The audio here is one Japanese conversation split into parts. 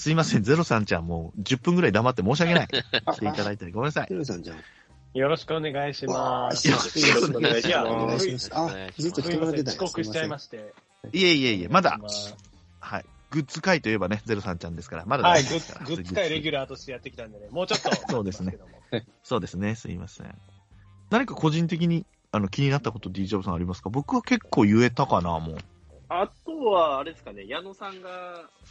すいません、ゼロさんちゃんもう10分ぐらい黙って申し訳ない。来ていただいてごめんなさい。テルさんじゃん。よろしくお願いします。よろしくお願いしますいします。あ、ずっと来てもらってた遅刻しちゃいまして。いえいえいえ、まだま、あはい。グッズ会といえばね、ゼロさんちゃんですから、まだはい、グッグッズ会レギュラーとしてやってきたんでね、もうちょっと。そうですね。そうですね、すいません。何か個人的にあの気になったこと D ジョブさんありますか？僕は結構言えたかな、もう。あとは、あれですかね、矢野さんが、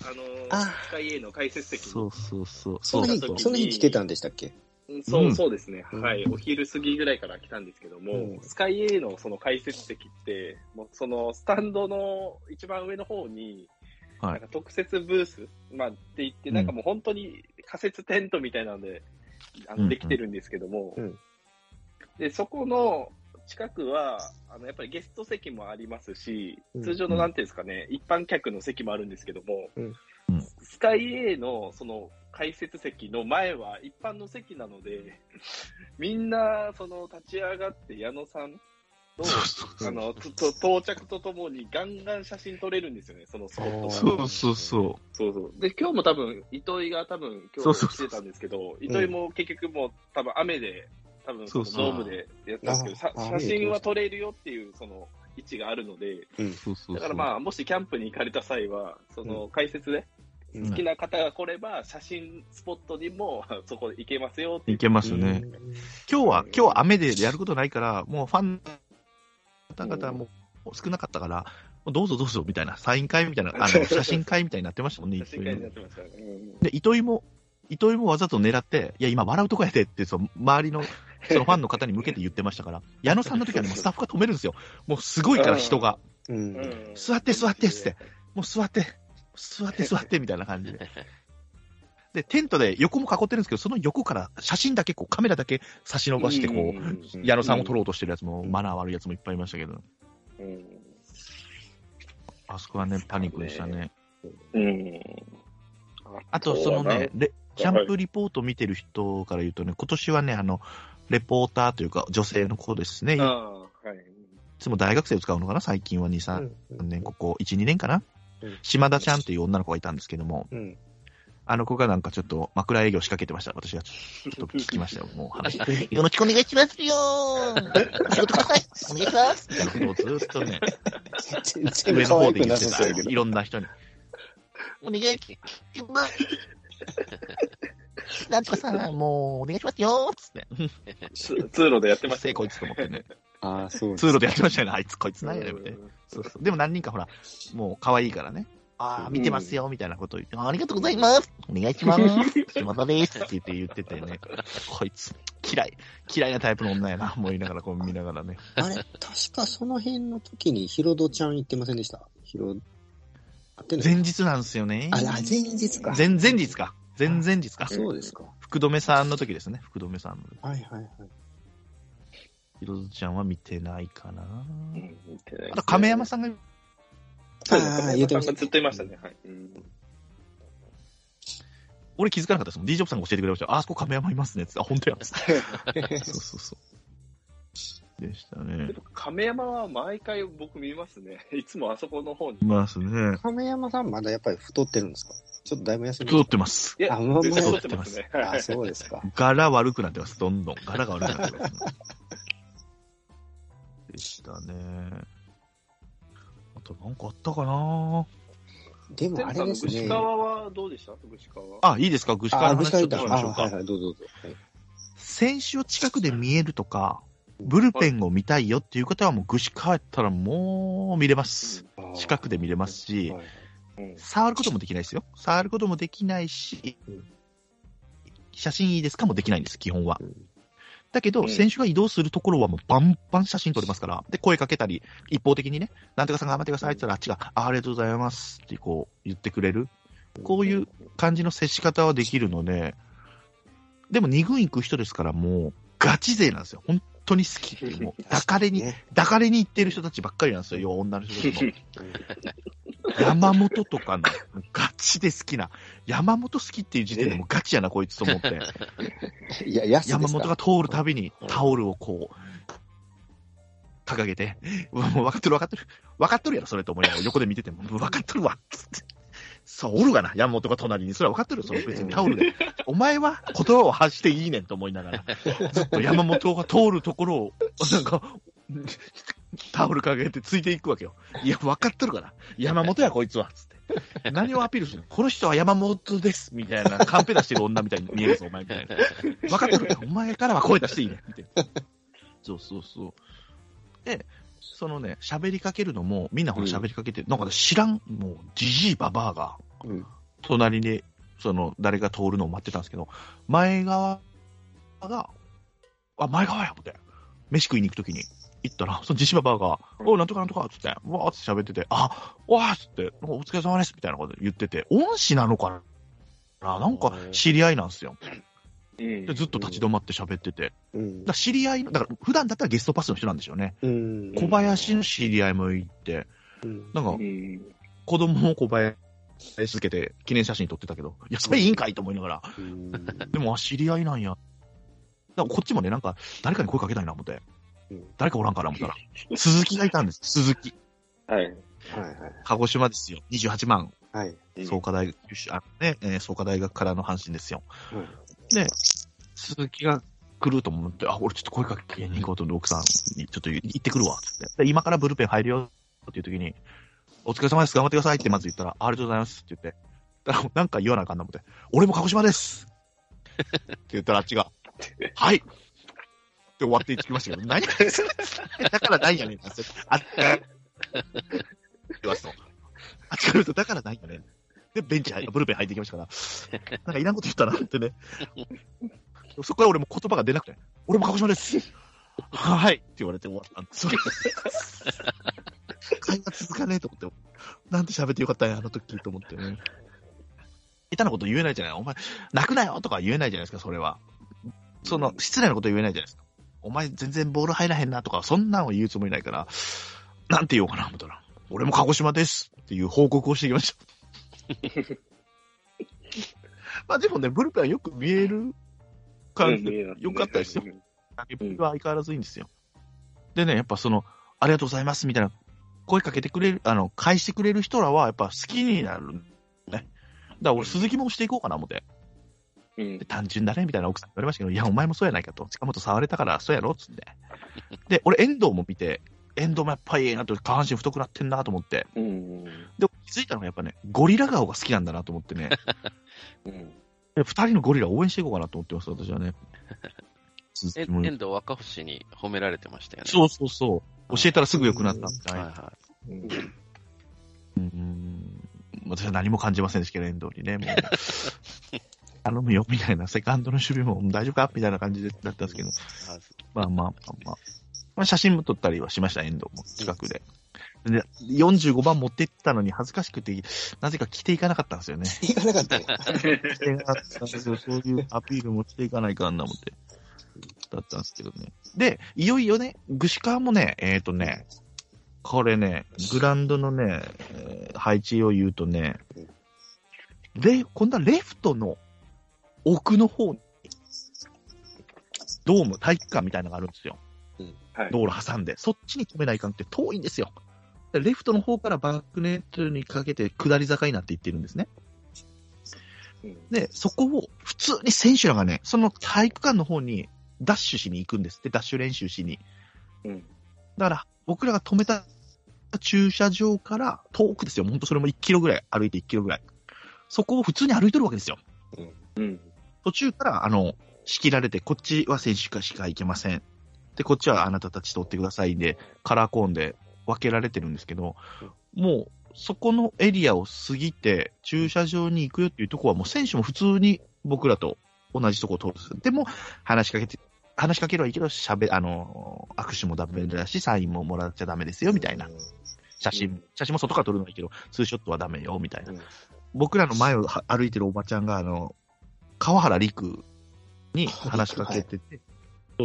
あの、あ。スカイ A の解説席にそうそうそう。その日そう、その日来てたんでしたっけ？うんそう、うん。そうですね、うん。はい。お昼過ぎぐらいから来たんですけども、うん。スカイ A のその解説席って、もうそのスタンドの一番上の方に、はい。なんか特設ブース、まあって言って、なんかもう本当に仮設テントみたいなので、あうんうん。のできてるんですけども、うん。で、そこの近くは、あの、やっぱりゲスト席もありますしうん、通常のなんていうんですかね、一般客の席もあるんですけども、うん。うんスカイ A のその解説席の前は一般の席なので、みんなその立ち上がって矢野さんと、あの、とと到着とともにガンガン写真撮れるんですよね、そのスポット。がそうそうそそうそう。で、今日も多分、糸井が多分、今そうそう日来てたんですけど、糸井も結局もう多分雨で、多分、そうそうドームでやったんですけど、写真は撮れるよっていう、その、位置があるので。だからまあ、もしキャンプに行かれた際は、その、解説で、うん好きな方が来れば、写真スポットにも、そこで行けますよっていう。いけますね。今日は、今日は雨でやることないから、もうファンの方々も少なかったから、どうぞどうぞみたいな、サイン会みたいな、あの、写真会みたいになってましたもんね、写真会になってましたね。うんで、糸井も、糸井もわざと狙って、いや、今笑うとこやでって、そう、周りの、そのファンの方に向けて言ってましたから、矢野さんの時はね、もうスタッフが止めるんですよ。もうすごいから人が、うん。うん座って座ってっつって。もう座って、座って座ってみたいな感じで。で、テントで横も囲ってるんですけど、その横から写真だけ、こう、カメラだけ差し伸ばして、こう矢野さんを撮ろうとしてるやつも、マナー悪いやつもいっぱいいましたけど、うんあそこはね、パニックでしたね。うん。あと、そのね、レキャンプリポート見てる人から言うとね、今年はね、あの、レポーターというか、女性の子ですね。いああ、はい。つも大学生を使うのかな？最近は2、3年、ここ1、2年かな？うん島田ちゃんっていう女の子がいたんですけども、うん。あの子がなんかちょっと枕営業仕掛けてました。私がちょっと聞きましたよ、もう話。よろしくお願いしますよー仕事くださいお願いしますみたいなことをずっとね、全上然の方で言ってた。い。ろんな人に。お願いします。なんとかさ、もうお願いしますよーつって。つ通路でやってましたね。こいつと思ってね。ああ、そう通路でやってましたよね。あいつこいつなんやねんみたいな。うんそうそう。でも何人かほら、もう可愛いからね。ああ、見てますよ、みたいなことを言って、ありがとうございます。お願いします。島田です。って言って言っててね、こいつ、嫌い。嫌いなタイプの女やな、思いながら、こう見ながらね。あれ、確かその辺の時にヒロドちゃん行ってませんでした？ヒロ、前日なんですよね。あ、あ前日か。前々日か。前々日か。そうですか。福留さんの時ですね。福留さんの。はいはいはい。ひろずちゃんは見てないかな。うん見てないねあと、亀山さんが、そうですねあー言ってましたずっと言いましたね。はい。うん俺気づかなかったですもん。D ジョブさんが教えてくれました。あ、あそこ亀山いますね。つってあ、本当や。つってそうそうそう。でしたねで。も亀山は毎回僕見ますね。いつもあそこの方に。いますね。亀山さんまだやっぱり太ってるんですか？ちょっとだいぶ痩せ太ってます。いや、あまあま太ってますね。ああ、そうですか。柄悪くなってます。どんどん。柄が悪くなってます、ね。でしたね。あとなんかあったかな？でもあれですね。具志川はどうでした？具志川は。あ、いいですか？具志川あ、の話ちょっとしましょうか。はいはい、どうぞどうぞ。はい選手を近くで見えるとか、ブルペンを見たいよっていう方はもう具志川やったらもう見れます。近くで見れますし、触ることもできないですよ。触ることもできないしうん、写真いいですかもできないんです、基本はうん。だけど、うん選手が移動するところはもうバンバン写真撮れますから、で、声かけたり、一方的にね、なんとかさん頑張ってくださいって言ったら、あっちが、あありがとうございますってこう言ってくれる。こういう感じの接し方はできるので、でも2軍行く人ですからもうガチ勢なんですよ。本当に好き。もう 抱かれに、ね抱かれに行ってる人たちばっかりなんですよ、女の。人たちも。山本とかのガチで好きな、山本好きっていう時点でもうガチやな、こいつと思って、いや、山本が通るたびにタオルをこう、掲げて、もう分かってる分かってる、分かってるやろ、それと思いながら横で見てても、分かってるわ、つって。そう、おるがな、山本が隣に。それは分かってるよ、その別にタオルで。お前は言葉を発していいねんと思いながら、ずっと山本が通るところを、なんか、タオルかけてついていくわけよ。いや、分かってるから。山本や、こいつは。つって。何をアピールしてるの？この人は山本です。みたいな、カンペ出してる女みたいに見えるぞ、お前みたいな。分かってるから。お前からは声出していいね。みたいな。そうそうそう。で、そのね、喋りかけるのも、みんなほら喋りかけて、なんかね知らん、もう、じじいばばあが、うん。隣に、その、誰が通るのを待ってたんですけど、前側が、あ、前側や、思って。飯食いに行くときに行ったら、そのじじばばあが、おいなんとかなんとか、つって、わーって喋ってて、あ、わーっつって、お疲れ様です、みたいなこと言ってて、恩師なのかななんか知り合いなんですよ。うんでずっと立ち止まって喋ってて。うんら知り合いの、だから普段だったらゲストパスの人なんでしょうね。うん。小林の知り合いもいて、うん。なんかうん子供も小林つけて記念写真撮ってたけど、いや、それいいんかいと思いながら、うん でも、あ知り合いなんや。だからこっちもね、なんか、誰かに声かけたいな思って、うん誰かおらんかな思ったら、鈴木がいたんです、鈴木。はい。はいはい。鹿児島ですよ。28万、はい。創価大学、あね、えー創価大学からの阪神ですよ。はいで、鈴木が来ると思って、あ、俺ちょっと声かけに行こうと、奥さんにちょっと行ってくるわ、つって。で今からブルペン入るよ、っていう時に、お疲れ様です、頑張ってくださいってまず言ったら、ありがとうございますって言って、だからなんか言わなあかんな思って、俺も鹿児島ですって言ったらあっちが、はいって終わっていきましたけど、何？やねんだから何やねんあっち言わすと。あっちから言うと、だから何やねん。で、ベンチ入、ブルペン入ってきましたから、なんかいらんこと言ったなってね。そこから俺も言葉が出なくて、俺も鹿児島です。はいって言われて終わったんです。会話続かねえと思って、なんて喋ってよかったんや、あの時と思ってね。下手なこと言えないじゃない。お前、泣くなよとか言えないじゃないですか、それは。その、失礼なこと言えないじゃないですか。お前全然ボール入らへんなとか、そんなんを言うつもりないから、なんて言おうかな、思ったら、俺も鹿児島ですっていう報告をしてきました。まあでもね、ブルペンはよく見える感じで、よかったですよ。投げっは相変わらずいいんですよ。でね、やっぱその、ありがとうございますみたいな、声かけてくれる、あの、返してくれる人らは、やっぱ好きになるね。だから俺、鈴木もしていこうかな思って。うんで単純だねみたいな奥さん言われましたけど、いや、お前もそうやないかと。近本触れたから、そうやろっつって。で、俺、遠藤も見て、遠藤もやっぱりええなと、下半身太くなってんなと思って。うん。で、気づいたのがやっぱね、ゴリラ顔が好きなんだなと思ってね。うん。で二人のゴリラ応援していこうかなと思ってます、私はね。遠藤若星に褒められてましたよね。そうそうそう。教えたらすぐ良くなったみたいな。はいはうんうーん。私は何も感じませんでしたけど、遠藤にね。もう 頼むよ、みたいな。セカンドの守備も大丈夫か？みたいな感じでだったんですけど。い。まあまあまあまあ。まあ、写真も撮ったりはしました、遠藤も。近くで。で、45番持って行ったのに恥ずかしくて、なぜか着ていかなかったんですよね。行かなかったよ。着ていかなかったんですよ。そういうアピールもしていかないかんな思って。だったんですけどね。で、いよいよね、具志川もね、えっ、とね、これね、グラウンドのね、えー配置を言うとね、レ今度はレフトの奥の方に、ドーム、体育館みたいなのがあるんですよ。はい。道路挟んで、そっちに止めないかんって遠いんですよ。でレフトの方からバックネットにかけて下り坂になっていってるんですね。うんで、そこを普通に選手らがね、その体育館の方にダッシュしに行くんですって、ダッシュ練習しに。うんだから、僕らが止めた駐車場から遠くですよ。本当それも1キロぐらい、歩いて1キロぐらい。そこを普通に歩いてるわけですよ。うん。途中から、あの、仕切られて、こっちは選手しか行けません。で、こっちはあなたたち通ってくださいで、カラーコーンで分けられてるんですけど、もう、そこのエリアを過ぎて、駐車場に行くよっていうとこは、もう選手も普通に僕らと同じとこを通るんです。でも、話しかけて、話しかければいいけど、喋、あの、握手もダメだし、サインももらっちゃダメですよ、みたいな。写真、写真も外から撮るのはいいけど、ツーショットはダメよ、みたいな。僕らの前を歩いてるおばちゃんが、あの、川原陸に話しかけてて、そ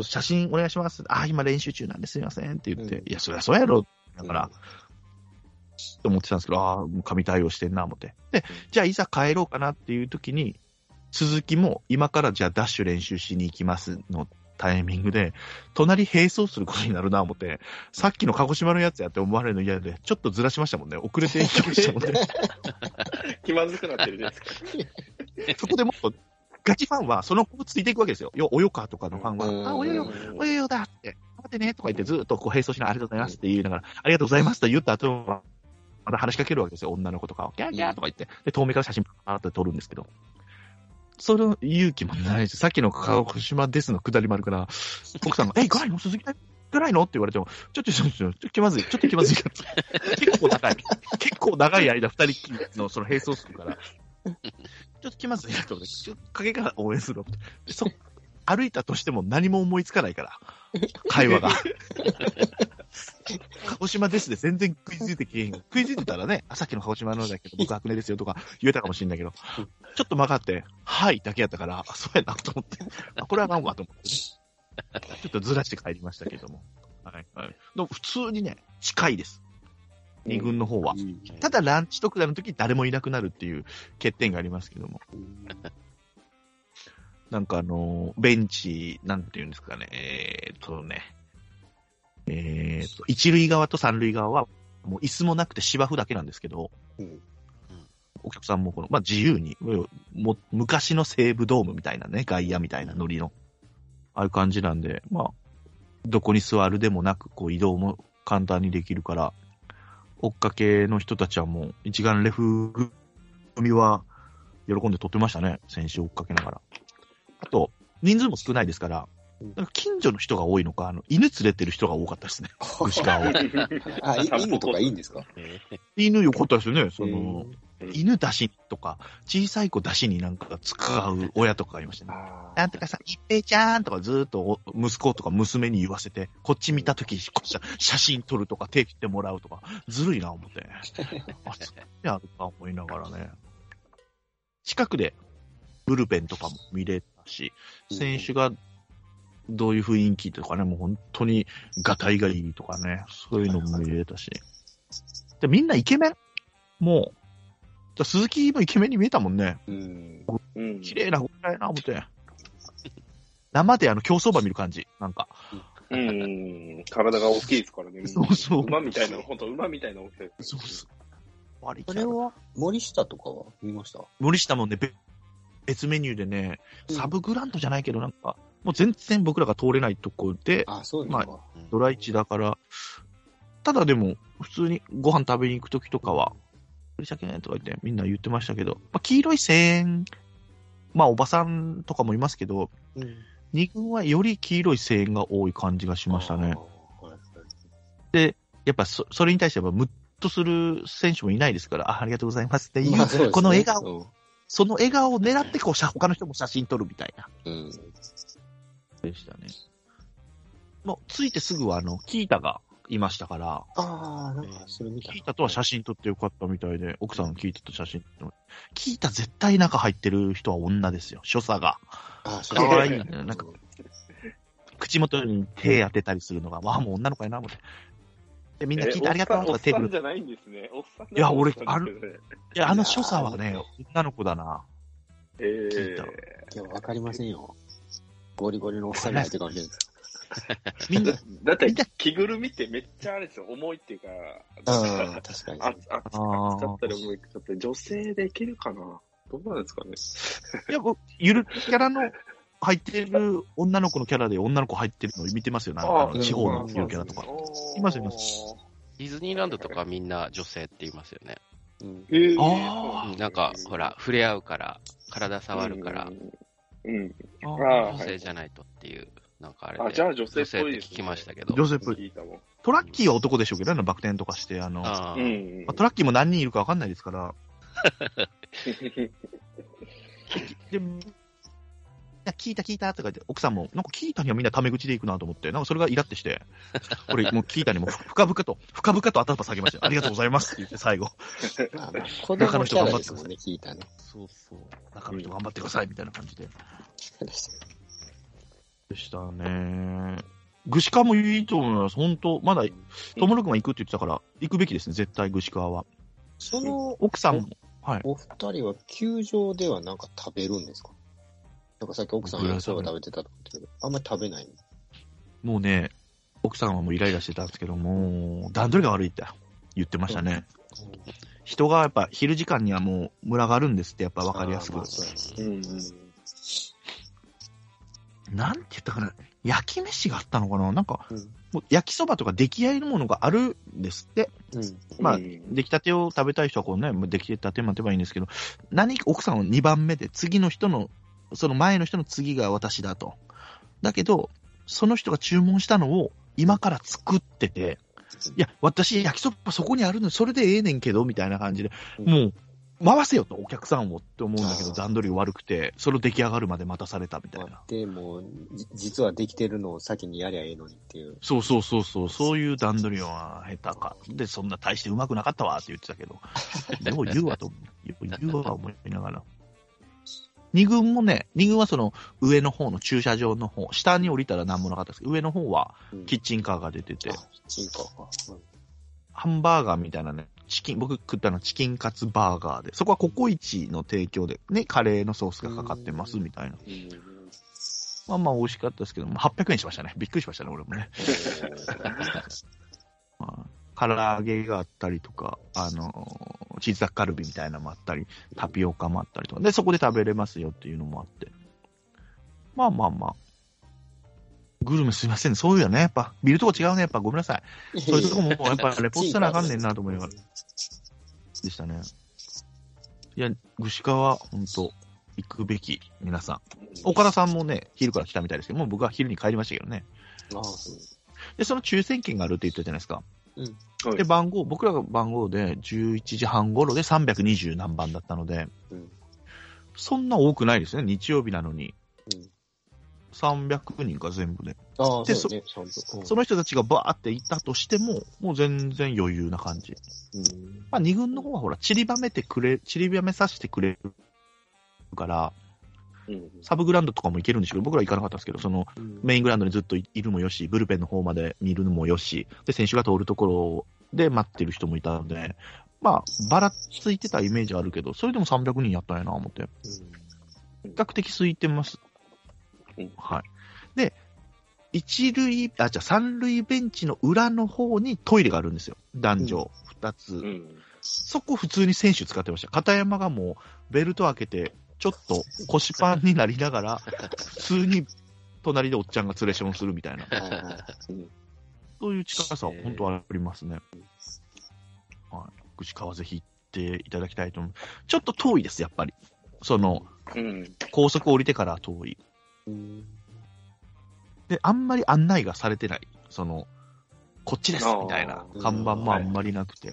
う写真お願いします。あ、今練習中なんですいませんって言って、うんいや、そりゃそうやろ。だから、と思ってたんですけど、ああ、もう神対応してんな、思って。で、じゃあいざ帰ろうかなっていう時に、鈴木も今からじゃあダッシュ練習しに行きますのタイミングで、隣並走することになるな思って、さっきの鹿児島のやつやって思われるの嫌で、ちょっとずらしましたもんね。遅れて行きましたもんね。気まずくなってるじゃないですか。そこでもっと、ガチファンはその子ついていくわけですよ。よ、およかとかのファンは、うんあ、およよ、およよだって、待ってねとか言ってずっとこう並走しながらありがとうございますって言いながら、ありがとうございますと言った後は、また話しかけるわけですよ。女の子とかを。ギャーギャーとか言って。で、遠目から写真パーって撮るんですけど。その勇気もないし、さっきの鹿児島ですの下りもあるから、奥さんが、え、行かないの鈴木行かないの？って言われても、ちょっと、ちょっと、ちょっと気まずい、ちょっと気まずいから。結構長い。結構長い間、二人きりのその並走するから、ちょっと気まずいなとちょっと影から応援するわでそ歩いたとしても何も思いつかないから、会話が。鹿児島ですで全然食いついてきえへん。食いついてたらね、あさっきの鹿児島のだけど、僕白根ですよとか言えたかもしれないけど、ちょっと曲がって、はいだけやったから、あそうやなと思って、あこれはあかんわと思って、ね、ちょっとずらして帰りましたけども。はいはい。でも普通にね、近いです。二軍の方は。うん。ただランチ特ダの時誰もいなくなるっていう欠点がありますけども。なんかあの、ベンチ、なんていうんですかね、えーっとね、えーっと、一塁側と三塁側は、もう椅子もなくて芝生だけなんですけど、うん。お客さんもこの、まあ、自由に、も昔の西武ドームみたいなね、外野みたいなノリの、ああいう感じなんで、まあ、どこに座るでもなく、こう移動も簡単にできるから、追っかけの人たちはもう、一眼レフ組は喜んで撮ってましたね、選手を追っかけながら。あと、人数も少ないですから、なんか近所の人が多いのか、あの犬連れてる人が多かったですね、牛川を。あ、い犬とかいいんですか？え犬よかったですよね、その、うん犬出しとか、小さい子出しになんか使う親とかがいましたね。あなんとかさ、一平ちゃんとかずーっとお息子とか娘に言わせて、こっち見たとき、こう写写真撮るとか手切ってもらうとか、ずるいな思って。あ、そうやるか思いながらね。近くでブルペンとかも見れたし、選手がどういう雰囲気とかね、もう本当にガタイがいいとかね、そういうのも見れたし。で、みんなイケメンもう、鈴木もイケメンに見えたもんね。うん。うん綺麗な子だよな、思って。生であの競走馬見る感じ。なんか。うん。体が大きいですからね。そうそう馬みたいな、本当馬みたいな大きさ。そうそう。割りこれは、森下とかは見ました？森下もね、べ別メニューでね、うんサブグランドじゃないけど、なんか、もう全然僕らが通れないとこで、あ、そういうのか。ドラ1だから、ただでも、普通にご飯食べに行くときとかは、鳥鮭ねとか言ってみんな言ってましたけど、まあ、黄色い声援、まあおばさんとかもいますけど、うん。二軍はより黄色い声援が多い感じがしましたね。あー。はいやっぱそそれに対してはムッとする選手もいないですから、あありがとうございますっていう、まあそうねこの笑顔、うんその笑顔を狙ってこう写他の人も写真撮るみたいな。うん。でしたね。もう、ついてすぐはあの、キータがいましたから、ああ、なんかそれ見たキータとは写真撮ってよかったみたいで、奥さんのキータと写真撮ってキータ絶対中入ってる人は女ですよ、所作が。あー、そ可愛いれねなんか口元に手当てたりするのが、わあ、もう女の子やな、思って。で、みんな聞いてありがとうとか手振る。おっさんじゃないんですね。おっさんいや俺あの、いや、あの所作はね、女の子だな。え聞いたー、いや、わかりませんよ。ゴリゴリのおっさんが入ってるかもしれないです。みんな、だって着ぐるみってめっちゃあれですよ、重いっていうか、ああ、確かに。あ、あ、あったり重い。ちゃったり、女性でいけるかな？どうなんですかね？いや、僕ゆるキャラの入ってる女の子のキャラで女の子入ってるの見てますよ、なんか地方のゆるキャラとか。いますいますディズニーランドとかみんな女性って言いますよね。うん。えー、なんか、ほら、触れ合うから、体触るから、うん。うん。ああ女性じゃないとっていう、なんかあれあ、で、じゃあ女性っぽいです、ね。聞きましたけど。女性っぽい。聞いたもん。トラッキーは男でしょうけどね、バク転とかして、あの、ああ、うんまあ、トラッキーも何人いるかわかんないですから、で、いや聞いた聞いたとか言って、奥さんも、なんか聞いたにはみんなタメ口で行くなと思って、なんかそれがイラってして、俺もう聞いたにも深々と、深々と頭下げましたよ。ありがとうございますって言って最後。まあまあ子供キャラですもんね、聞いたね。そうそう。中の人頑張ってくださいみたいな感じで。でしたね。具志川もいいと思います。本当まだ、ともろくんは行くって言ってたから、行くべきですね、絶対具志川は。その奥さんも、はい。お二人は球場ではなんか食べるんですか？なんかさっき奥さん焼きそば食べてたと思ったけど、あんまり食べないもうね、奥さんはもうイライラしてたんですけど、もう段取りが悪いって言ってましたね。人がやっぱ昼時間にはもうムラがあるんですって、やっぱ分かりやすく。そうやねうんうん。なんて言ったかな、焼き飯があったのかな？なんか、うんもう焼きそばとか出来合いのものがあるんですって。うん。まあうん出来たてを食べたい人はこうね、出来たて待てばいいんですけど、何か奥さんは2番目で、次の人の、その前の人の次が私だと。だけど、その人が注文したのを今から作ってて、いや、私焼きそばそこにあるのそれでええねんけど、みたいな感じで、うんもう、回せよと、お客さんをって思うんだけど、段取りが悪くて、それを出来上がるまで待たされたみたいな。でも、じ実はできてるのを先にやりゃええのにっていう。そうそうそうそう、そういう段取りは下手か。で、そんな大してうまくなかったわって言ってたけど、よう言うわと、言うわ思いながら。二軍もね、二軍はその上の方の駐車場の方、下に降りたら何もなかったですけど、上の方はうんキッチンカーが出てて、あ、チンカーか。うんハンバーガーみたいなね、チキン、僕食ったのはチキンカツバーガーで、そこはココイチの提供で、ね、カレーのソースがかかってますみたいな。うんまあまあ美味しかったですけど、まあ800円しましたね。びっくりしましたね、俺もね。まあ、唐揚げがあったりとか、あのーチーズタッカルビみたいなのもあったり、タピオカもあったりとか、で、そこで食べれますよっていうのもあって。まあまあまあ。グルメすいません、そういうよね。やっぱ、見るとこ違うね。やっぱごめんなさい。そういうとこも、やっぱレポートせなあかんねんなと思いながら。でしたね。いや、串川、ほんと、行くべき、皆さん。岡田さんもね、昼から来たみたいですけど、もう僕は昼に帰りましたけどね。ああ、そう。で、その抽選券があるって言ったじゃないですか。はいで、番号、僕らが番号で11時半頃で320何番だったので、うんそんな多くないですね、日曜日なのに。うん300人か全部で。ああ、でそうその人たちがバーって行ったとしても、もう全然余裕な感じ。うんまあ、二軍の方はほら、散りばめてくれ、散りばめさせてくれるから、うんサブグラウンドとかも行けるんですけど、僕ら行かなかったんですけど、その、うんメイングラウンドにずっといるもよし、ブルペンの方まで見るのもよし、で、選手が通るところで待ってる人もいたので、まあ、ばらついてたイメージあるけど、それでも300人やったんやな、思って。比較的空いてます。うんはい。で、一塁、あ、じゃあ三塁ベンチの裏の方にトイレがあるんですよ。男女二つ。うんそこ普通に選手使ってました。片山がもうベルト開けて、ちょっと腰パンになりながら、普通に隣でおっちゃんが連れションするみたいな。そういう近さは本当はありますね。はい。串川ぜひ行っていただきたいと思う。ちょっと遠いです、やっぱり。その、うん高速降りてから遠い。うんで、あんまり案内がされてない。その、こっちですみたいな看板もあんまりなくて。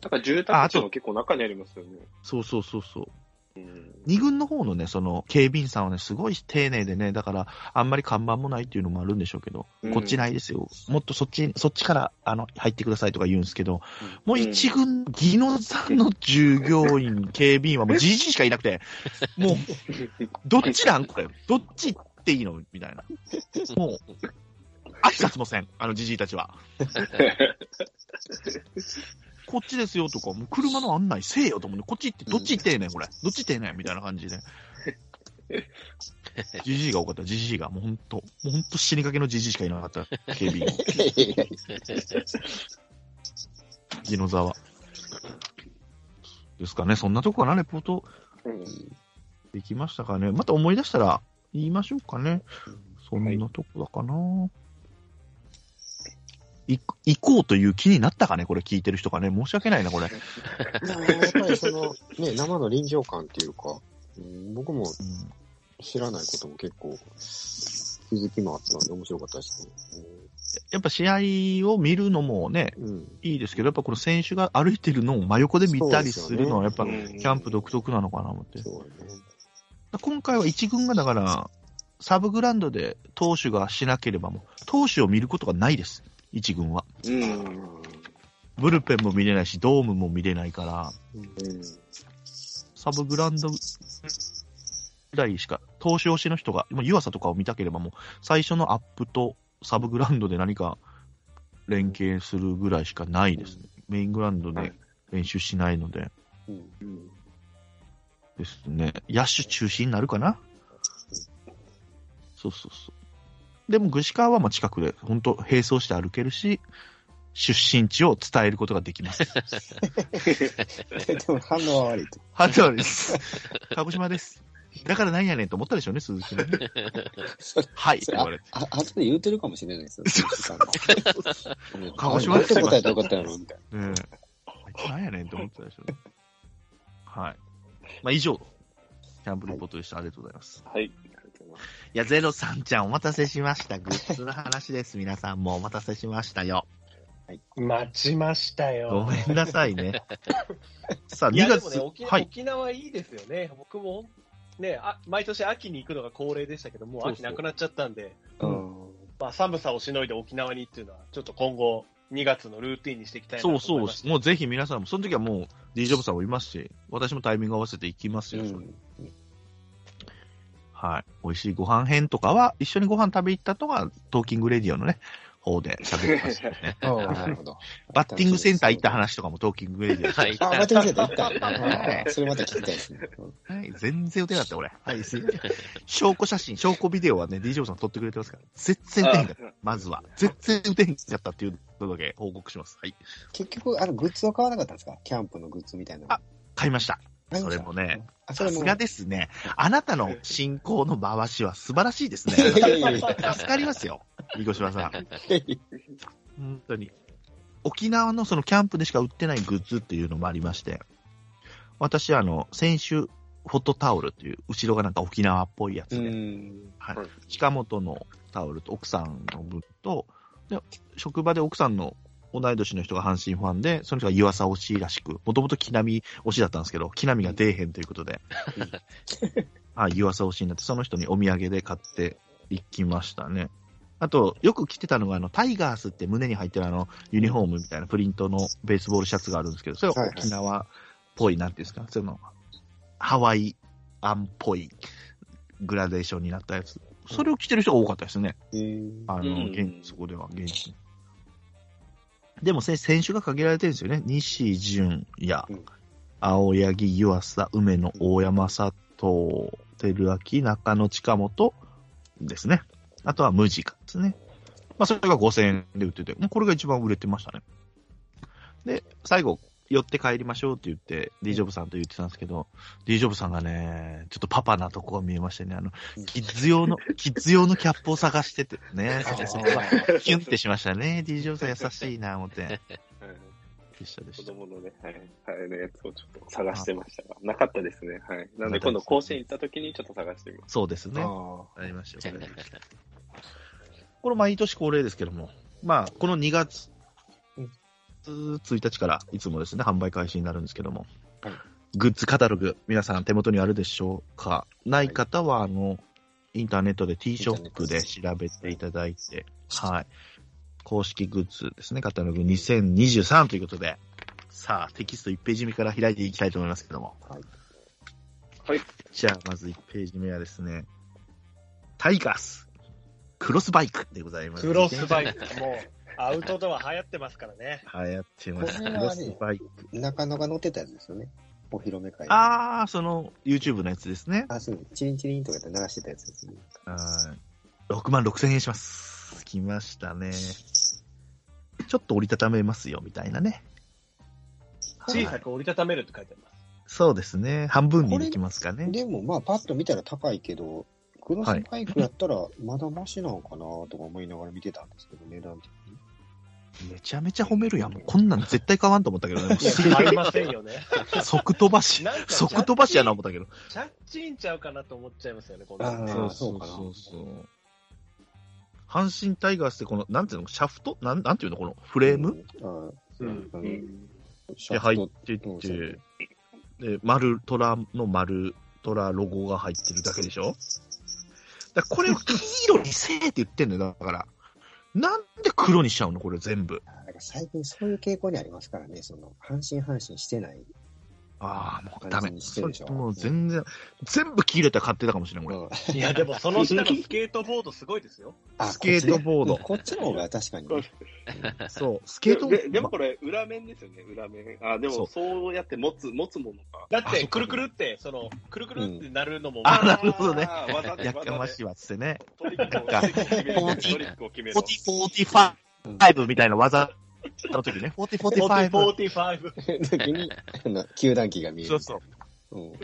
だから住宅地の結構中にありますよね。そうそうそうそう。うん二軍の方のね、その、警備員さんはね、すごい丁寧でね、だから、あんまり看板もないっていうのもあるんでしょうけど、うんこっちないですよ。もっとそっち、そっちから、あの、入ってくださいとか言うんですけど、もう一軍、技能さんの従業員、警備員はもうじじいしかいなくて、もう、どっちなんこれ？どっち行っていいの？みたいな。もう、挨拶もせん、あのじじいたちは。こっちですよとか、もう車の案内せえよと思うね。こっち行って、どっち行ってええねん、これ。どっち行ってええねん、みたいな感じで。じじいが多かった、じじいが。もうほんと、もうほんと死にかけのじじいしかいなかった、警備員。いやいやいギノザワ。ですかね。そんなとこかな、レポートうんできましたかね。また思い出したら言いましょうかね。そんなとこだかな。い行こうという気になったかね、これ聞いてる人がね。申し訳ないな、これ。ややっぱりその、ね、生の臨場感っていうか、うん僕もうん知らないことも結構、気づきもあったんで面白かったですね。やっぱ試合を見るのもね、うん。うんいいですけど、やっぱこの選手が歩いてるのを真横で見たりするのは、やっぱキャンプ独特なのかな、思って。ね。今回は一軍がだから、サブグラウンドで投手がしなければもう、投手を見ることがないです。一軍は。うんブルペンも見れないし、ドームも見れないから、うんサブグラウンドぐらいしか、投手推しの人が、もう湯浅とかを見たければもう、最初のアップとサブグラウンドで何か連携するぐらいしかないですね。メイングラウンドで練習しないのでうんうんですね。野手中心になるかな？そうそうそう。でも、具志川はまあ近くで、本当並走して歩けるし、出身地を伝えることができます。でも反応は悪いと。はず悪いです。鹿児島です。だからなんやねんと思ったでしょうね、鈴木もね。はい。あ、あとで言うてるかもしれないです鹿児島あですなんて答えたらよかったやろ、みたいうん。あいつなんやねんと思ってたでしょうね。はい。まあ、以上、キャンプレポートでした。ありがとうございます。はい。や、ゼロさんちゃんお待たせしました。グッズの話です。皆さんもお待たせしましたよ。待ちましたよ。ごめんなさいね。さあ、2いや、でも月、ね、沖はい。沖縄いいですよね。僕も、ねあ、毎年秋に行くのが恒例でしたけど、もう秋なくなっちゃったんで、な。うん。まあ、寒さをしのいで沖縄にっていうのは、ちょっと今後、2月のルーティンにしていきたいなとそう思いました。そう。もうぜひ皆さんも、その時はもう D ジョブさんもいますし、私もタイミング合わせて行きますよ。うんはい。美味しいご飯編とかは、一緒にご飯食べ行ったとが、トーキングレディオのね、方で喋ってますよね。ああ、なるほど。バッティングセンター行った話とかもトーキングレディオではい。あ、待ってください、行った。あそれまた聞きたいですね。うんはい、全然予定だった、俺。はい、すいません。証拠写真、証拠ビデオはね、D ジョブさん撮ってくれてますから。全然打てへんかった。まずは。全然打てへんかったっていうのだけ報告します。はい。結局、あの、グッズは買わなかったんですか？キャンプのグッズみたいなの。あ買いました。それもね。さすがですね。あなたの進行の回しは素晴らしいですね。助かりますよ。三越島さん。本当に。沖縄のそのキャンプでしか売ってないグッズっていうのもありまして、私、あの、先週、フォトタオルっていう、後ろがなんか沖縄っぽいやつうで、ん。はいはい近本のタオルと奥さんの分と、で職場で奥さんの同い年の人が阪神ファンで、その人が湯浅推しらしく、もともと木並推しだったんですけど、木並が出えへんということで、はい、湯浅推しになって、その人にお土産で買っていきましたね。あと、よく着てたのが、あの、タイガースって胸に入ってるあの、ユニフォームみたいなプリントのベースボールシャツがあるんですけど、それは沖縄っぽい、なんていうんですか、その、ハワイアンっぽいグラデーションになったやつ。それを着てる人が多かったですね。うんあの、うん現そこでは、現地。でも、せ選手が限られてるんですよね。西純也、うん青柳、湯浅、梅野、大山、佐藤、照明、中野、近本ですね。あとはムジカですね。まあ、それが5000円で売ってて、もうこれが一番売れてましたね。で、最後、寄って帰りましょうって言って、D ジョブさんと言ってたんですけど、D ジョブさんがね、ちょっとパパなとこが見えましてね、あの、キッズ用の、キッズ用のキャップを探しててね、キュンってしましたね。D ジョブさん優しいな、思って。はいでしたでし子た。供のね、はい、はい、のやつをちょっと探してましたが、なかったですね。はい。なので今度甲子園行った時にちょっと探してみます。そうですね。あありましたよ、これ。これ毎年恒例ですけども、まあ、この2月1日からいつもですね、販売開始になるんですけども、はいグッズカタログ、皆さん手元にあるでしょうか？ない方は、あの、インターネットで T ショップで調べていただいて、はい。公式グッズですね、カタログ2023ということで、さあ、テキスト1ページ目から開いていきたいと思いますけども。はい。はい。じゃあ、まず1ページ目はですね、タイガース、クロスバイクでございます。クロスバイク。もう、アウトドア流行ってますからね。流行ってます。ロスバイク。あ。中野が乗ってたやつですよね。お披露目会。あー、その、YouTube のやつですね。あ、そう。チリンチリンとかで流してたやつですね。はい。6万6千円します。来ましたね。ちょっと折りたためますよ、みたいなね。小さく折りたためるって書いてあります。そうですね。半分にできますかね。でも、まあ、パッと見たら高いけど、クロスバイクやったら、まだマシなのかなとか思いながら見てたんですけど、値段的に。めちゃめちゃ褒めるやん。もうこんなん絶対買わんと思ったけどね。買いませんよね。即飛ばし。即飛ばしやな思ったけど。チャッチンちゃうかなと思っちゃいますよね、こんあなのーそうかなそう。阪神タイガースってこの、なんていうの、シャフト？なん、なんていうのこのフレーム、あうんあの、シで入ってうんそうて、で、丸、虎の丸、虎ロゴが入ってるだけでしょ？だからこれを黄色にせえって言ってんのよ、だから。なんで黒にしちゃうの？これ全部。なんか最近そういう傾向にありますからね、その、半信半信してないああ、もうダメもう全然、全部切れたら買ってたかもしれん、俺。うんいや、でもその下のスケートボードすごいですよ。あスケートボード。こっちの方が確かにね。そう、スケートででもこれ、裏面ですよね、裏面。あ、でそうも、そうやって持つ、持つものか。だって、くるくるって、その、くるくるってなるのも、あなるほどね やかましいわっつってね。トリックをトリックを決めろ。トリックを決めろ。40、45みたいな技の時ね。40、45。40、45。時に、あの、球団機が見える。そうそう。うん。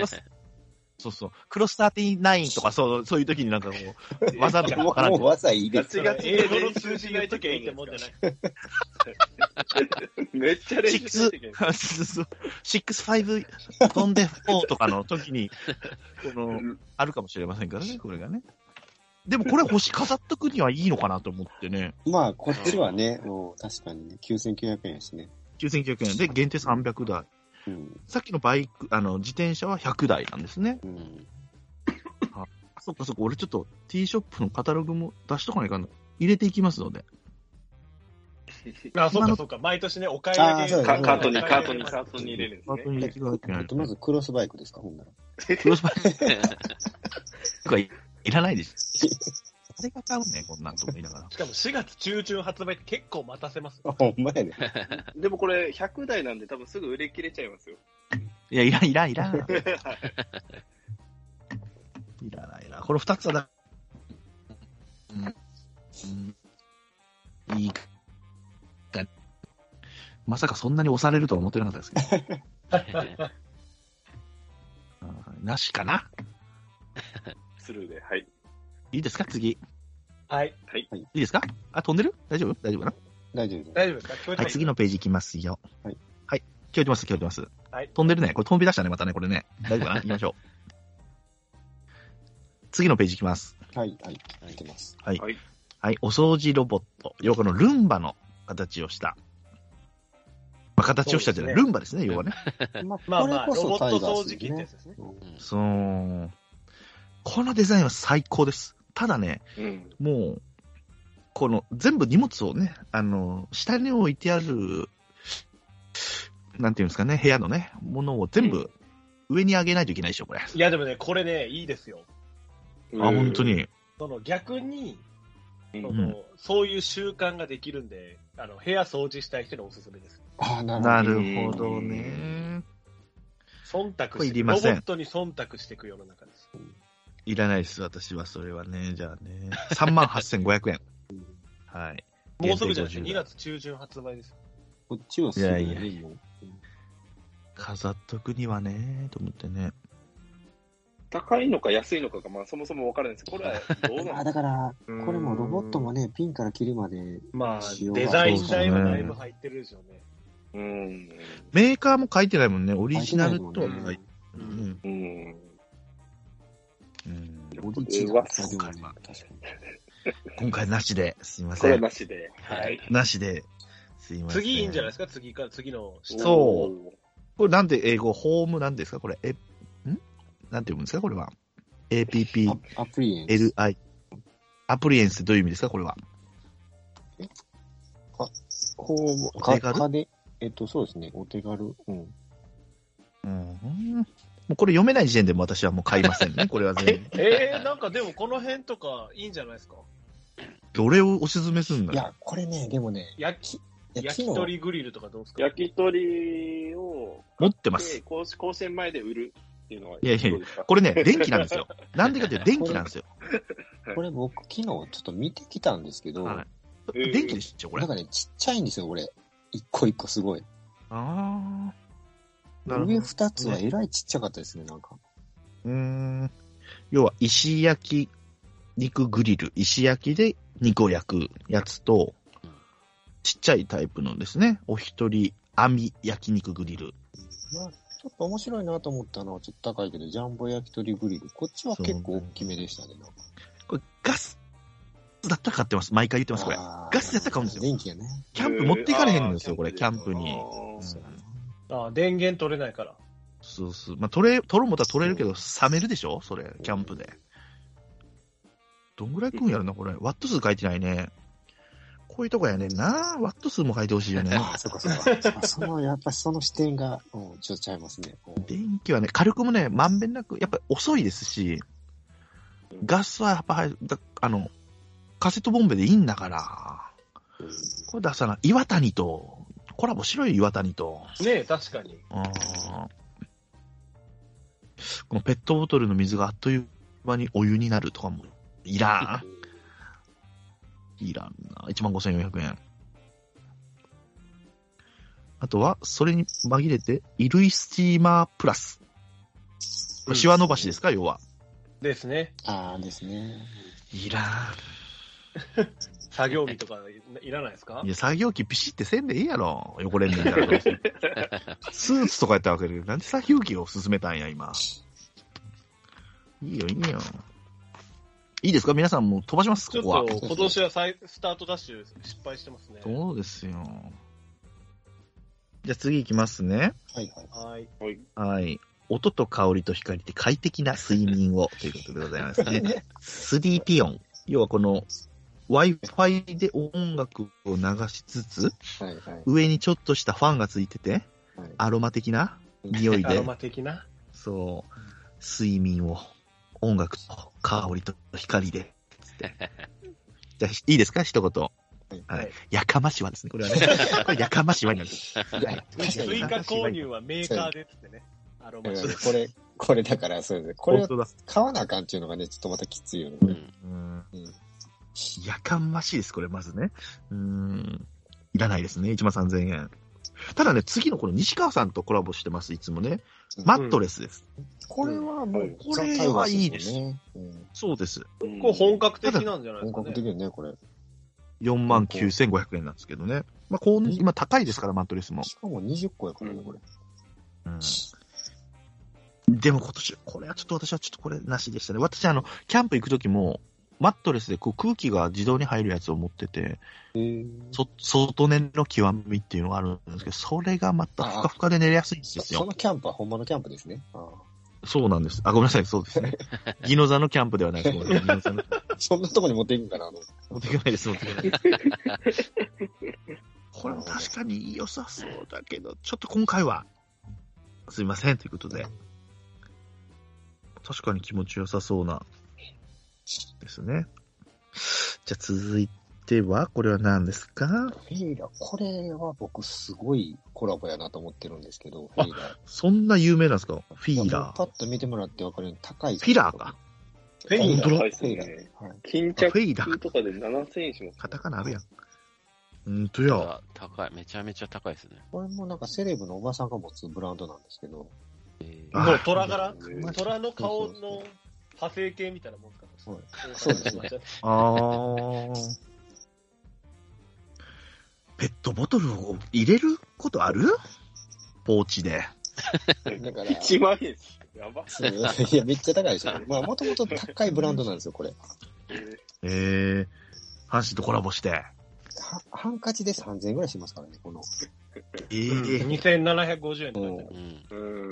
そうそう。クロス39とか、そう、そういう時になんかこう、技とかもわからんけどうもう技いいですガチガチ英語の数字言っときゃいいってもんじゃない。めっちゃ練習しないといけない。6、6、5飛んで4とかの時に、この、あるかもしれませんからね、これがね。でもこれ星飾っとくにはいいのかなと思ってね。まあ、こっちはね、もう確かにね、9900円やしね。9900円で限定300台。うん。さっきのバイク、あの、自転車は100台なんですね。うん。あそっかそっか、俺ちょっと T ショップのカタログも出しとかないかんの。入れていきますので。あ、そうかそうか。毎年ね、お買い上げ。あーそうですカカートに、おカートに、カートに入れるんですカートにね。入れていただけないえっと、まずクロスバイクですか、ほんなら。クロスバイク はいいらないです。誰が買うねん、こんなんと思いながら。しかも4月中旬発売って結構待たせます。あ、ほんまやね。でもこれ、100台なんで多分すぐ売り切れちゃいますよ。いや、いらん、いらん、いらん。いらないな。この二つはだ、うん、うん、いいか。まさかそんなに押されるとは思ってなかったですけど。うんなしかなスルーで、はい。いいですか？次。いはい。いですか？あ、飛んでる？大丈夫？大丈夫かな？大丈夫です。大丈夫ですか？聞こえてはい、ます次のページいきますよ。はい。はい。聞こえてます、聞こえてます？はい飛んでるね。これ飛び出したね、またね、これね。大丈夫かな？行きましょう。次のページいきます。はい、はい。見てます。はい。はいはい。お掃除ロボット。要はこのルンバの形をした。まあ、形をしたじゃない、そうですねルンバですね、要はね。ままあまあ、ロボットタイガー掃除機ってやつですね。うんそう。このデザインは最高です。ただね、うん。もう、この全部荷物をね、あの、下に置いてある、なんていうんですかね、部屋のね、ものを全部上に上げないといけないでしょ、これ。あ、いや、でもね、これね、いいですよ。本当。に。その逆に、うんそのそういう習慣ができるんで、あの部屋掃除したい人におすすめです。あ、なるほなど。るほどね。忖度してロボットに忖度していく世の中です。いらないです、私は、それはね。じゃあね。38,500円。はい。もうすぐじゃない？ですか。2限定50月中旬発売です。こっちはすぐいやいねもう飾っとくにはね、と思ってね。高いのか安いのかが、まあそもそもわからないです。これはどうな あのだから、うんこれもロボットもね、ピンからキルまで、まあ、デザイン代はだいぶ入ってるでしょうね。うん。メーカーも書いてないもんね。オリジナルとは書いてうる。うん。うん。うんボディチが使えるもんね。今回は確かに。今回なしで、すいまこれはせん。なしで。はい。なしで、すいません。次いいんじゃないですか？次か、次の下。そうこれなんで英語、ホームなんですか？これ、え、ん？なんて読むんですか？これは。APP、アアプリエンス。LI。アプリエンスってどういう意味ですか？これは。こう、お手軽？えっと、そうですね、お手軽。うん。うん。もうこれ読めない時点でも私はもう買いませんね。これは全部。えー、なんかでもこの辺とかいいんじゃないですか？どれをおすすめするんだいや、これね、でもね、焼き、いや焼き鳥グリルとかどうですか？焼き鳥を持ってま。です甲子甲子園前で売るっていうのは。いやいやどうですかこれね、電気なんですよ。なんでかっていうと電気なんですよ。これ僕昨日ちょっと見てきたんですけど、はいうん電気でしょこれ。あなんかね、ちっちゃいんですよ、これ。一個一個すごい。あー。上二つはえらいちっちゃかったですね、なんか。うーん。要は、石焼き肉グリル。石焼きで肉を焼くやつと、ちっちゃいタイプのですね、お一人網焼肉グリル。まあ、ちょっと面白いなと思ったのはちょっと高いけど、ジャンボ焼き鳥グリル。こっちは結構大きめでしたね。これ、ガスだったら買ってます。毎回言ってます、これ。ガスやったら買うんですよ電気やね。キャンプ持っていかれへんんですよ、えーこれ、キャンプに。うんあ電源取れないから。そうそう。まあ、取れ、取るもたら取れるけど、冷めるでしょ？それ、キャンプで。どんぐらい食うんやろな、これ。ワット数書いてないね。こういうとこやねんな。ワット数も書いてほしいよね。ああ、そうかそうか。その、やっぱその視点が、うん、ちょっとちゃいますね。うん電気はね、火力もね、まんべんなく、やっぱり遅いですし、ガスはやっぱだあの、カセットボンベでいいんだから、これ出さな、岩谷と、コラボしろよ、岩谷と。ねえ、確かに。うんこのペットボトルの水があっという間にお湯になるとかも、いらん。いらんな。15,400円。あとは、それに紛れて、衣類スチーマープラス。これシワ伸ばしですか、要は。ですね。ああですね。いら 作業着とか いらないですか？ん。いや、作業機ピシってせんでいいやろ。汚れんねんから。スーツとかやったらわけど、なんで作業機を進めたんや、今。いいよ、いいよ。いいですか？皆さんもう飛ばします、ここは。今年は再スタートダッシュ失敗してますね。そうですよ。じゃあ次行きますね。はいはい。はい。はい。音と香りと光で快適な睡眠をということでございますね。スリーピオン。要はこの Wi-Fi で音楽を流しつつ、はいはい。上にちょっとしたファンがついてて、はいアロマ的な匂いで、アロマ的な？そう、睡眠を音楽と香りと光で。じゃあ、いいですか？一言。ははいい。やかましわですね。これはね。これやかましわになる。はい。追加購入はメーカーでってね。アロマこれ、これだから、そうですね。これ。買わなあかんっていうのがね、ちょっとまたきついよね。うんうんやかましいです、これ、まずね。うーん。いらないですね。1万3000円。ただね、次のこの西川さんとコラボしてます、いつもね。マットレスです。これはもう、これはいいですザタイガースよね。そうです。うんこう本格的なんじゃないうん。ですかね。本格的よね、これ。49,500円なんですけどね。まあ、こう、今高いですから、マットレスも。しかも20個やからね、これ。うん。でも今年、これはちょっと私はちょっとこれなしでしたね。私、あの、キャンプ行くときも、マットレスでこう空気が自動に入るやつを持ってて、そ、外寝の極みっていうのがあるんですけど、それがまたふかふかで寝れやすいんですよそその。キャンプは本物キャンプですね。あそうなんです。あ、ごめんなさい、そうですね。ギノザのキャンプではないです。そんなとこに持っていくんかな。持っていかないです、持っていかないです。これも確かに良さそうだけど、ちょっと今回は、すいません、ということで。確かに気持ちよさそうな、ですね。じゃあ続いては、これは何ですか？フェイラー、これは僕すごいコラボやなと思ってるんですけど、フェイラー。そんな有名なんですか？フィーラー。パッと見てもらって分かるように高い。フィラーか。。フェイラーフェイラーね。。はい。巾あフェイ着ラーとかで7000円します。カタカナあるやん。うんとや。あ高い。めちゃめちゃ高いですね。これもなんかセレブのおばさんが持つブランドなんですけど、えう虎柄？うん虎の顔の派生系みたいなもんか？はい そうですね。あー。ペットボトルを入れることある？ポーチで。だから、1万円です。やば。そういや、めっちゃ高いでしょ。まあ、もともと高いブランドなんですよ、これ。えーえー、阪神とコラボして。はハンカチで3000円ぐらいしますからね、この。えー、2750円って書いてあるうん。うん。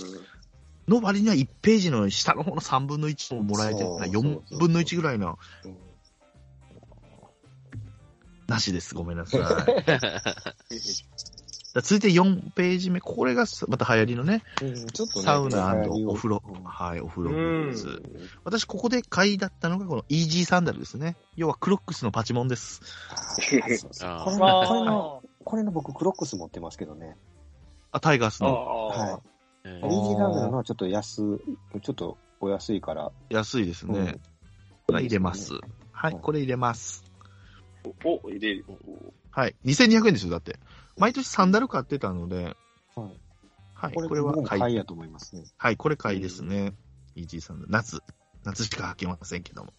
の割には1ページの下の方の3分の1ももらえてるな、そうそう4分の1ぐらいな、うんなしです。ごめんなさい。続いて4ページ目。これがまた流行りのね、うんちょっとね、サウナお風呂。うんはい、お風呂うんグッズ。私、ここで買いだったのが、このイージーサンダルですね。要はクロックスのパチモンです。これの、これあの、僕、クロックス持ってますけどね。あ、タイガースあのはえい。イーージーランドのはちょっと安、ちょっとお安いから。安いですね。うんこれ入れます。はい、はいこれ入れます。お、入れる。はい。2200円ですよ、だって。毎年サンダル買ってたので、はいはい、これこれは買い。やと思いますね。はい、これ買いですね。イージーサンダル。夏。夏しか履けませんけども。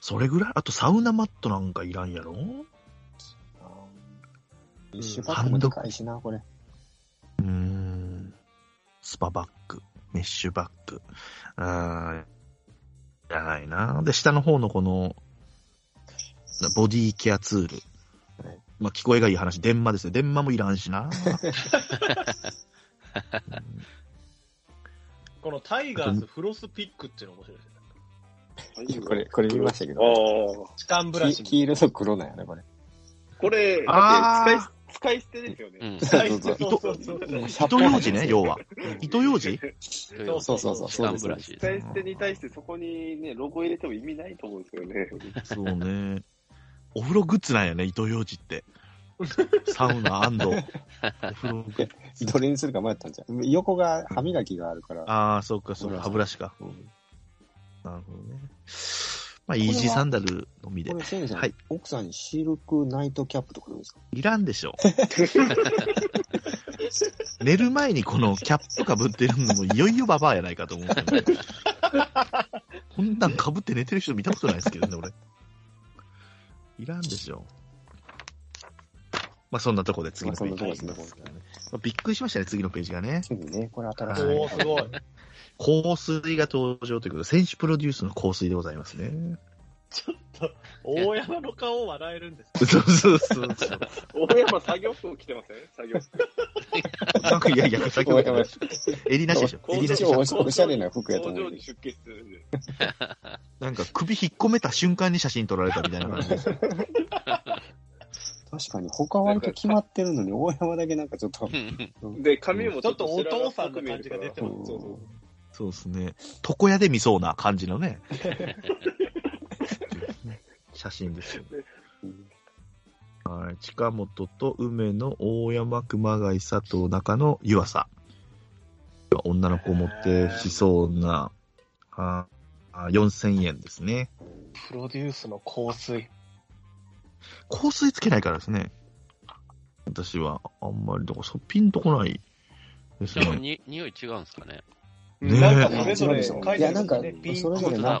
それぐらいあとサウナマットなんかいらんやろ？あー一種パックもでかいしな、これ。うーん。スパバッグ、メッシュバッグ。あーいらないな。で、下の方のこの、ボディケアツール。はいまあ、聞こえがいい話、電話ですね。電話もいらんしな。このタイガースフロスピックっていうの面白いですね。これ、これ見ましたけあど。あ。歯間ブラシき。黄色と黒なんやね、これ。これ、あーだって使い、使い捨てですよね。うん。そうそうそうそうそうそうもう糸ようじね、要は。糸ようじ？そうそうそうそう歯間ブラシ使い捨てに対してそこにね、ロゴ入れても意味ないと思うんですよね。そうね。お風呂グッズなんやね、糸ようじって。サウナ お風呂グッズ。どれにするか迷ったんじゃん。横が歯磨きがあるから。ああ、そうか、そうか、歯ブラシか。なるほどね。まあ、イージーサンダルのみでこ。れ、先生、はい奥さんにシルクナイトキャップとかどうですか？いらんでしょ。寝る前にこのキャップかぶってるのもいよいよババアやないかと思うんですけど、こんなんかぶって寝てる人見たことないですけどね、俺。いらんでしょ。まあそんなとこで次のページねまあびっくりしましたね、次のページがね。次ね、これ新しい。おー、すごい。香水が登場ということで、選手プロデュースの香水でございますね。ちょっと、大山の顔笑えるんですそうそうそうそう。大山作業服着てません？作業服。なんかいやいや、先ほど襟なしでしょ。襟なしでしょおしゃれな服やと思うに出血。なんか首引っ込めた瞬間に写真撮られたみたいな感じです。確かに、他割と決まってるのに、大山だけなんかちょっと。で、髪もちょっとお父さんの感じが出てますそうそうそうですね。床屋で見そうな感じのね。写真ですよね。はい。近本と梅野、大山、熊谷、佐藤、中野、湯浅。女の子を持ってしそうな、ああ4000円ですね。プロデュースの香水。香水つけないからですね。私は、あんまり、だからピンとこないですでもね。に、匂い違うんですかね。ねえなんかそれぞれ書いてあいや、るなんか、ね。ピンそれぞれクなんか。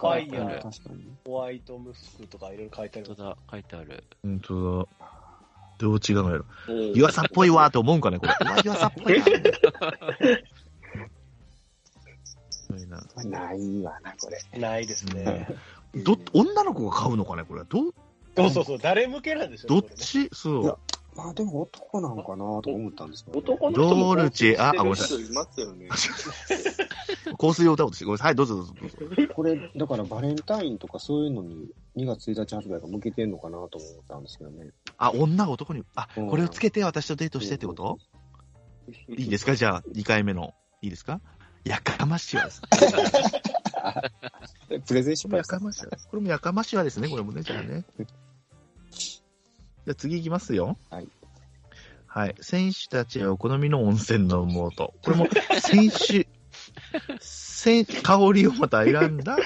ホワイトムスクとかいろいろ書いてある本。当だ、書いてある。本当だ。どう違うのやろ。うん湯浅っぽいわーって思うんかね、これ。うわ、湯浅っぽいな。な ないわな、これ。ないですね。ど、女の子が買うのかね、これ。ど、そうそうそう、誰向けなんでしょどっち、そう。まあでも男なんかなと思ったんですけど、ね。男の人もドルチェああごめんなさいますよね。香水を歌おうとして、ごめんなさい。はい、どうぞどうぞどうぞ。これ、だからバレンタインとかそういうのに2月1日発売が向けてんのかなと思ったんですけどね。あ、女が男に、あ、うんこれをつけて私とデートしてってこと？いいですか？じゃあ、2回目の。いいですか？やかましわです。えプレゼンしまやかましわ。これもやかましわですね、これもね、じゃあね。じゃあ次いきますよ。はい。はい。選手たちはお好みの温泉のもと。これも、選手、せ香りをまた選んだ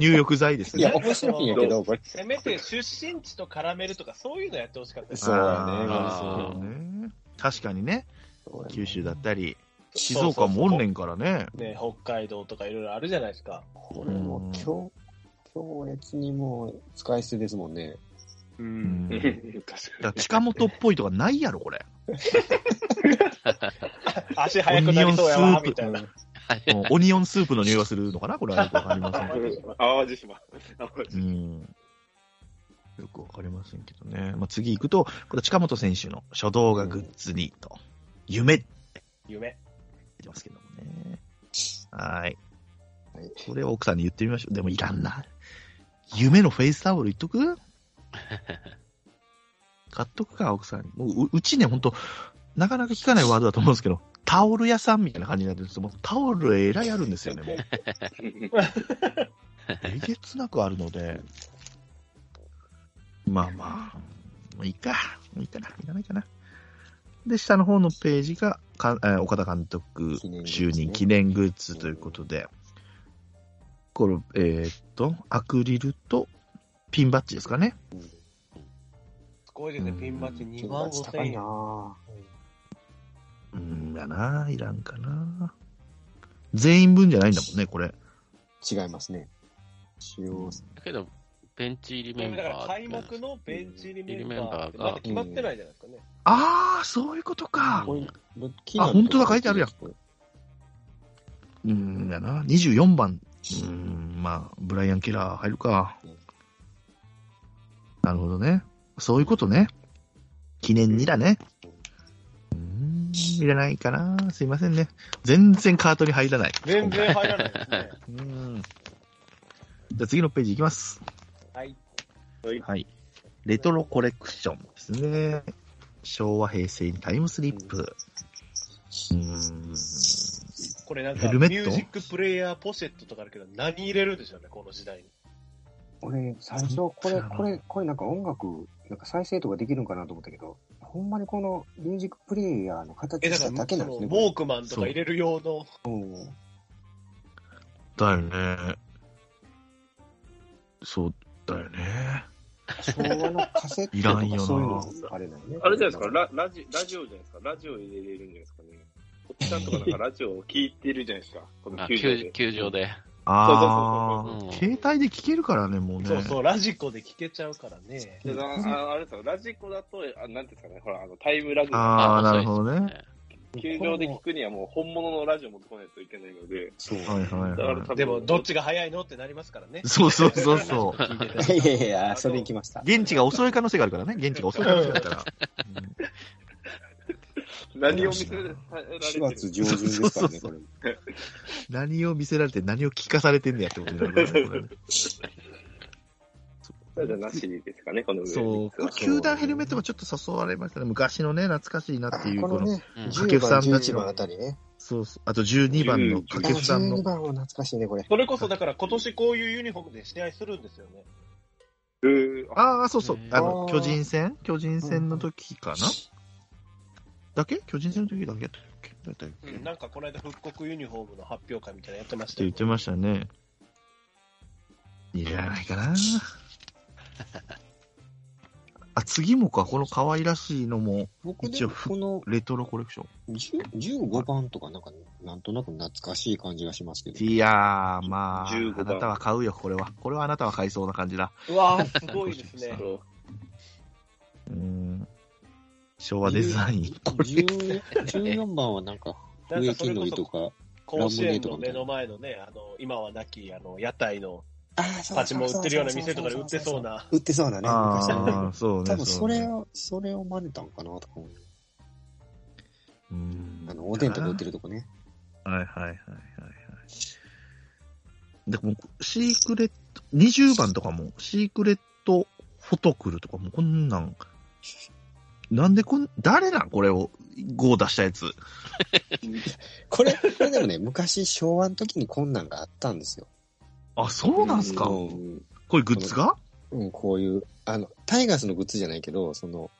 入浴剤ですいや、ね。面白いんやけど、これ。せめて出身地と絡めるとか、そういうのやってほしかったですそうやねあーそうね確かにね、九州だったり、静岡もおんねんからね。ね、北海道とかいろいろあるじゃないですか。これもう強、強烈にもう使い捨てですもんね。ううん確から近本っぽいとかないやろ、これ。足速くなりそうやわ、みたいな。うんオニオンスープの匂いがするのかなこれはよくわかりませんけど。に。淡路島。う島。ん。よくわかりませんけどね。まあ、次行くと、これ近本選手の書道画グッズにと、夢って夢。言ってますけどもね。はい。はいこれを奥さんに言ってみましょう。でもいらんな。夢のフェイスタオル言っとく？買っとくか、奥さんに。もうう、うちね、ほんと、なかなか聞かないワードだと思うんですけど、タオル屋さんみたいな感じになってるんですよ。もうタオルえらいあるんですよね、もう。えげつなくあるので、まあまあ、もういいか。もういいかな。いらないかな。で、下の方のページが、かえー岡田監督就任記念グッズということで、これ、えーっと、アクリルとピンバッジですかね。すごいですね、ピンバッジ2万5高千円いな。ぁ。うんだな、いらんかな。全員分じゃないんだもんね、これ。違いますね。使用だけど、ベンチ入りメンバー。だから開幕のベンチ入りメンバーが決まってないじゃないですかね。あー、そういうことか。これあ本当だ書いてあるやんうんだな。24番。うん、まあ、ブライアン・ケラー入るかうん。なるほどね。そういうことね。記念にだね。うん、いらないかな。すいませんね。全然カートに入らない。全然入らないですね。うん。じゃあ次のページいきます。はい。はい。レトロコレクションですね。昭和、平成にタイムスリップ。うーん。これなんか、ヘルメット？ミュージックプレイヤーポシェットとかあるけど、何入れるんでしょうね、この時代に。俺、最初、これ、これ、これなんか音楽、なんか再生とかできるんかなと思ったけど、ほんまにこのミュージックプレイヤーの形しただけなんですね。ウォークマンとか入れる用の、だよね。そうだよね。昭和のカセットいらんよなとかそういうのあれだよね。あれじゃないですか、ララジラジオじゃないですか、ラジオ入れれるんじゃないですかね。おっちゃんとかなんかラジオを聞いてるじゃないですか、このあ球場で球。球場で。あそうそうそうあ、携帯で聞けるからね、もうね。そうそう、ラジコで聞けちゃうからね。であああれですよ、ラジコだと、あなんていうんですかね、ほら、あのタイムラグがああ、なるほどね。球場で聞くにはもう本物のラジオ持ってこないといけないので、そう。はいはいはだから多分でも、どっちが早いのってなりますからねい。。そうそうそうそう。聞い やいやいや、それ行きました。現地が遅い可能性があるからね。現地が遅い可能性があるから。うん何を見せられてる？4月上旬ですからね、これ。何を見せられて何を聞かされてんねやってことになるか。それじゃなしですかね、この上そう、これ球団ヘルメットもちょっと誘われましたね。昔のね、懐かしいなっていう、この、このね、うん10番、11番あたりね。そうそう、あと12番の。掛布さんの12、番は懐かしいね、これ。それこそ、だから今年こういうユニフォームで試合するんですよね。えー。あああ、そうそう、あの、巨人戦？巨人戦の時かな？だけ？巨人戦の時だけ？だったっけだったっけ？ってなんかこの間復刻ユニフォームの発表会みたいなのやってましたよ言ってましたね。いらないかな あ、次もか、この可愛らしいのも、一応もこのレトロコレクション。10 15番とかなんか、なんとなく懐かしい感じがしますけど。いやー、まあ、15番あなたは買うよ、これは。これはあなたは買いそうな感じだ。うわー、すごいですね。そうん。昭和デザイン。これ、10 14番はなんか、植木のりとか。甲子園の目の前のね、あの、今はなき、あの、屋台のあーそうパチも売ってるような店とかで売ってそうな。売ってそうなね、昔そうね。多分それを、それを真似たんかなとか思う。うーんあの、おでんとか売ってるとこね。はいはいはいはいはい。でも、シークレット、20番とかも、シークレットフォトクルとかも、こんなん、なんでこん、誰なんこれを、5出したやつ。これ、これでもね、昔昭和の時にこんなんがあったんですよ。あ、そうなんすか、うん。これグッズが？うん、こういう、あの、タイガースのグッズじゃないけど、その、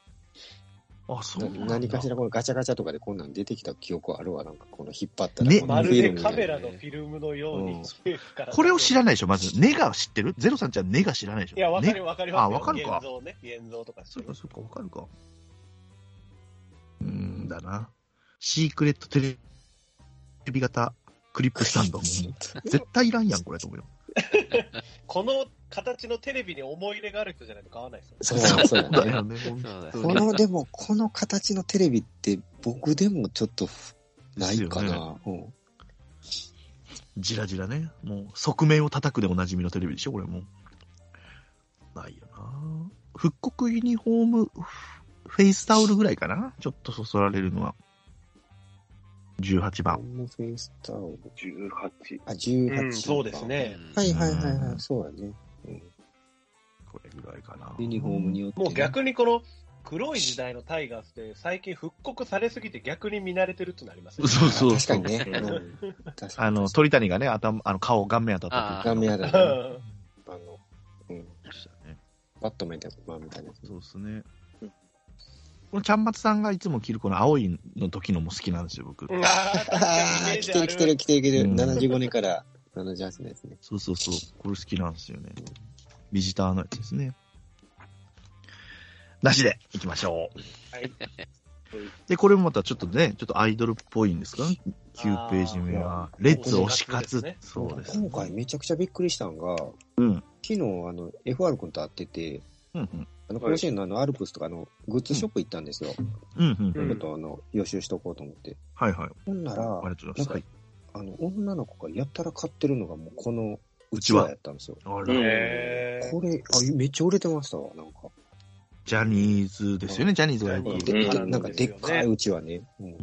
あ、そう。なんだ何かしらこのガチャガチャとかでこんなん出てきた記憶あるわ、なんかこの引っ張ったら。ね。まるでカメラのフィルムのように、うん。これを知らないでしょまず、ネガ知ってる？ゼロさんちゃんネガ知らないでしょ。いや、わかねるわかりますよ。あわかるか。現像ね、現像とかしてそうか、そうか、わかるか。うーんだな。シークレットテレビ型クリップスタンド。もう 絶対いらんやん、これ、と思うよ。この形のテレビに思い入れがある人じゃないと買わないですよ。そうそうだよね、この、でも、この形のテレビって僕でもちょっとないかな。うんじらじらね。もう、側面を叩くでおなじみのテレビでしょ、これもう。ないよな。復刻ユニフォーム、フフェイスタオルぐらいかな？ちょっとそそられるのは。18番。ホームフェイスタオル。18。あ、18。うん、そうですね。はいはいはいはい、うんそうだね。うんこれぐらいかな。ユニフォームによって、ね。もう逆にこの黒い時代のタイガースって最近復刻されすぎて逆に見慣れてるってなりますよね。そうそう確かにね。あの、鳥谷がね、頭、あの、顔、顔面当たったあ画面やだね。うんあの、うん。バットマンみたいな、まあ、みたいな。そうですね。このちゃんまつさんがいつも着るこの青いの時のも好きなんですよ、僕。うんあああ、ージあ来てる来てる来てる来てる。うん75年から78のやつね。そうそうそう。これ好きなんですよね。ビジターのやつですね。なしで行きましょう。はいで、これもまたちょっとね、ちょっとアイドルっぽいんですか ?9 ページ目は。レッツ推し活。そうです。今回めちゃくちゃびっくりしたんが、うん。昨日、あの、FR 君と会ってて、うんうん。あの、甲子園のあの、アルプスとかのグッズショップ行ったんですよ。うんうん。うんちょっとあの、予習しとこうと思って。はいはい。ほんなら、ありがとうございます。はい。あの、女の子がやったら買ってるのがもうこのうちわやったんですよ。あら、これ、あ、めっちゃ売れてましたわ、なんか。ジャニーズですよね、ジャニーズがよく。でうんでなんかでっかいうちわね。うんう